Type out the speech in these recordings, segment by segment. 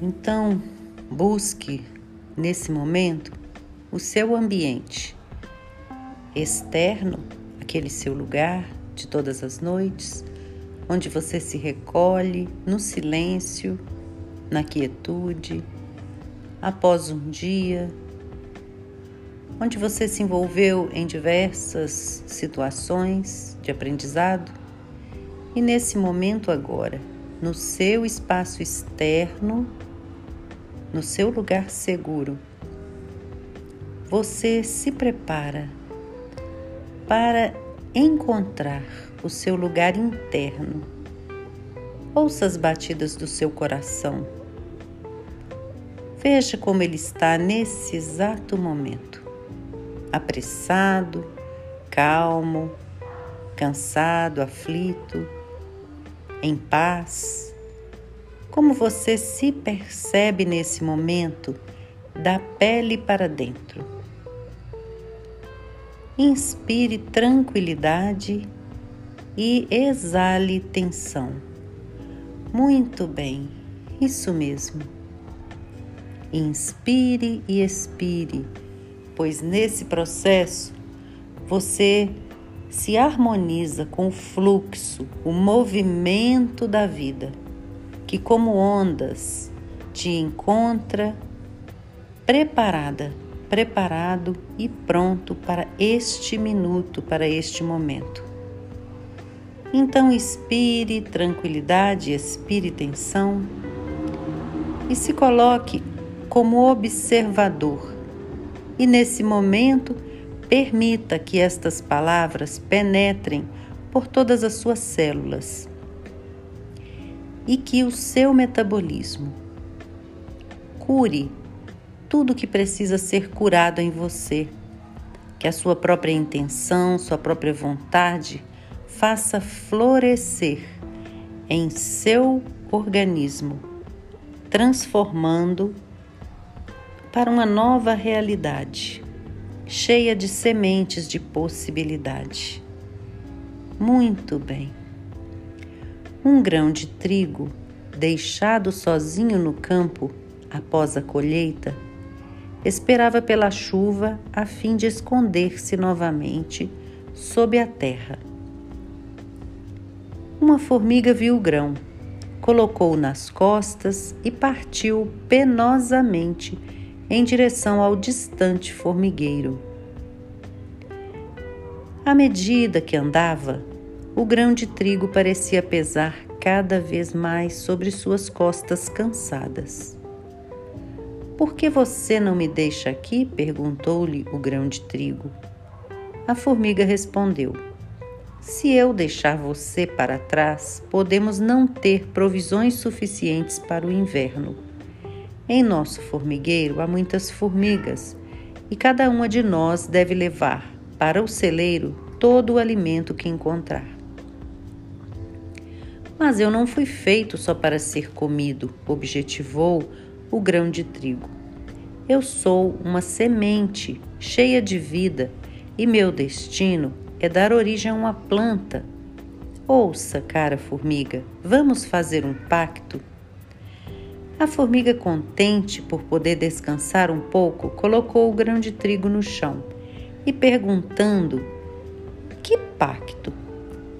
Então, busque nesse momento o seu ambiente externo, aquele seu lugar de todas as noites, onde você se recolhe no silêncio, na quietude, após um dia, onde você se envolveu em diversas situações de aprendizado e nesse momento agora, no seu espaço externo, no seu lugar seguro, você se prepara para encontrar o seu lugar interno. Ouça as batidas do seu coração. Veja como ele está nesse exato momento. Apressado, calmo, cansado, aflito, em paz. Como você se percebe nesse momento da pele para dentro. Inspire tranquilidade e exale tensão. Muito bem, isso mesmo. Inspire e expire, pois nesse processo você se harmoniza com o fluxo, o movimento da vida, que, como ondas, te encontra preparada, preparado e pronto para este minuto, para este momento. Então, expire tranquilidade, expire tensão e se coloque como observador. E nesse momento, permita que estas palavras penetrem por todas as suas células e que o seu metabolismo cure tudo que precisa ser curado em você, que a sua própria intenção, sua própria vontade faça florescer em seu organismo, transformando para uma nova realidade, cheia de sementes de possibilidade. Muito bem. Um grão de trigo deixado sozinho no campo após a colheita esperava pela chuva a fim de esconder-se novamente sob a terra. Uma formiga viu o grão, colocou-o nas costas e partiu penosamente em direção ao distante formigueiro. À medida que andava, o grão de trigo parecia pesar cada vez mais sobre suas costas cansadas. Por que você não me deixa aqui? perguntou-lhe o grão de trigo. A formiga respondeu: Se eu deixar você para trás, podemos não ter provisões suficientes para o inverno. Em nosso formigueiro há muitas formigas e cada uma de nós deve levar para o celeiro todo o alimento que encontrar. Mas eu não fui feito só para ser comido, objetivou o grão de trigo. Eu sou uma semente cheia de vida e meu destino é dar origem a uma planta. Ouça, cara formiga, vamos fazer um pacto? A formiga, contente por poder descansar um pouco, colocou o grão de trigo no chão e perguntando: Que pacto?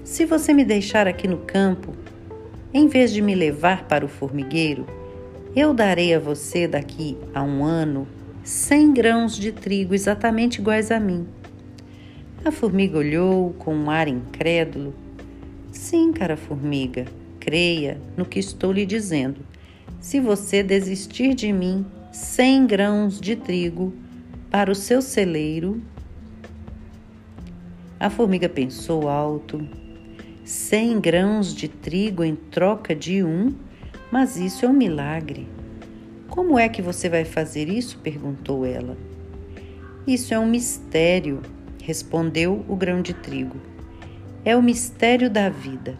Se você me deixar aqui no campo, em vez de me levar para o formigueiro, eu darei a você daqui a um ano cem grãos de trigo exatamente iguais a mim. A formiga olhou com um ar incrédulo. Sim, cara formiga, creia no que estou lhe dizendo. Se você desistir de mim, cem grãos de trigo para o seu celeiro. A formiga pensou alto. Cem grãos de trigo em troca de um? Mas isso é um milagre. Como é que você vai fazer isso? perguntou ela. Isso é um mistério, respondeu o grão de trigo. É o mistério da vida.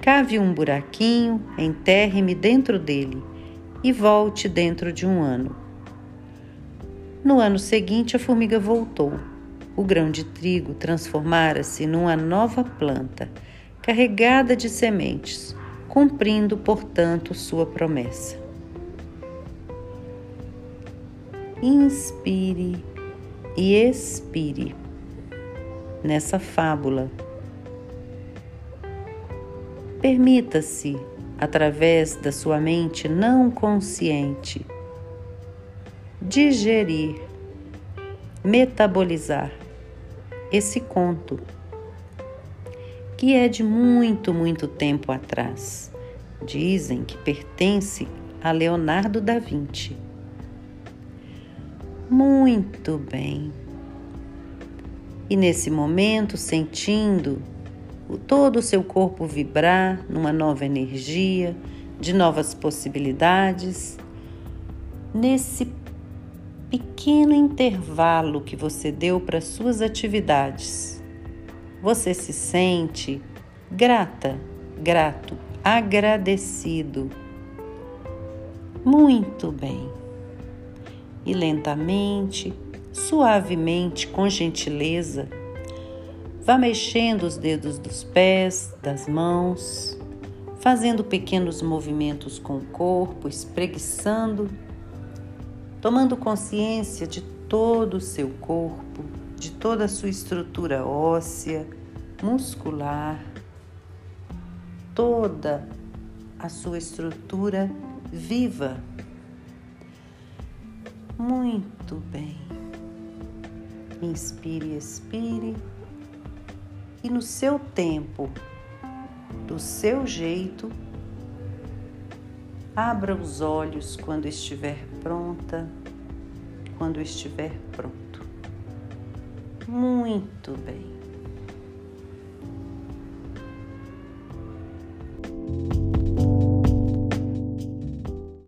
Cave um buraquinho, enterre-me dentro dele e volte dentro de um ano. No ano seguinte, a formiga voltou. O grão de trigo transformara-se numa nova planta, carregada de sementes cumprindo, portanto, sua promessa. inspire e expire nessa fábula. Permita-se, através da sua mente não consciente, digerir, metabolizar esse conto, que é de muito, muito tempo atrás. Dizem que pertence a Leonardo da Vinci. Muito bem. E nesse momento, sentindo todo o seu corpo vibrar numa nova energia, de novas possibilidades, nesse pequeno intervalo que você deu para suas atividades, você se sente grata, grato, agradecido. Muito bem. E lentamente, suavemente, com gentileza, vá mexendo os dedos dos pés, das mãos, fazendo pequenos movimentos com o corpo, espreguiçando tomando consciência de todo o seu corpo, de toda a sua estrutura óssea, muscular, toda a sua estrutura viva. Muito bem. Inspire, expire e no seu tempo, do seu jeito, Abra os olhos quando estiver pronta, quando estiver pronto. Muito bem.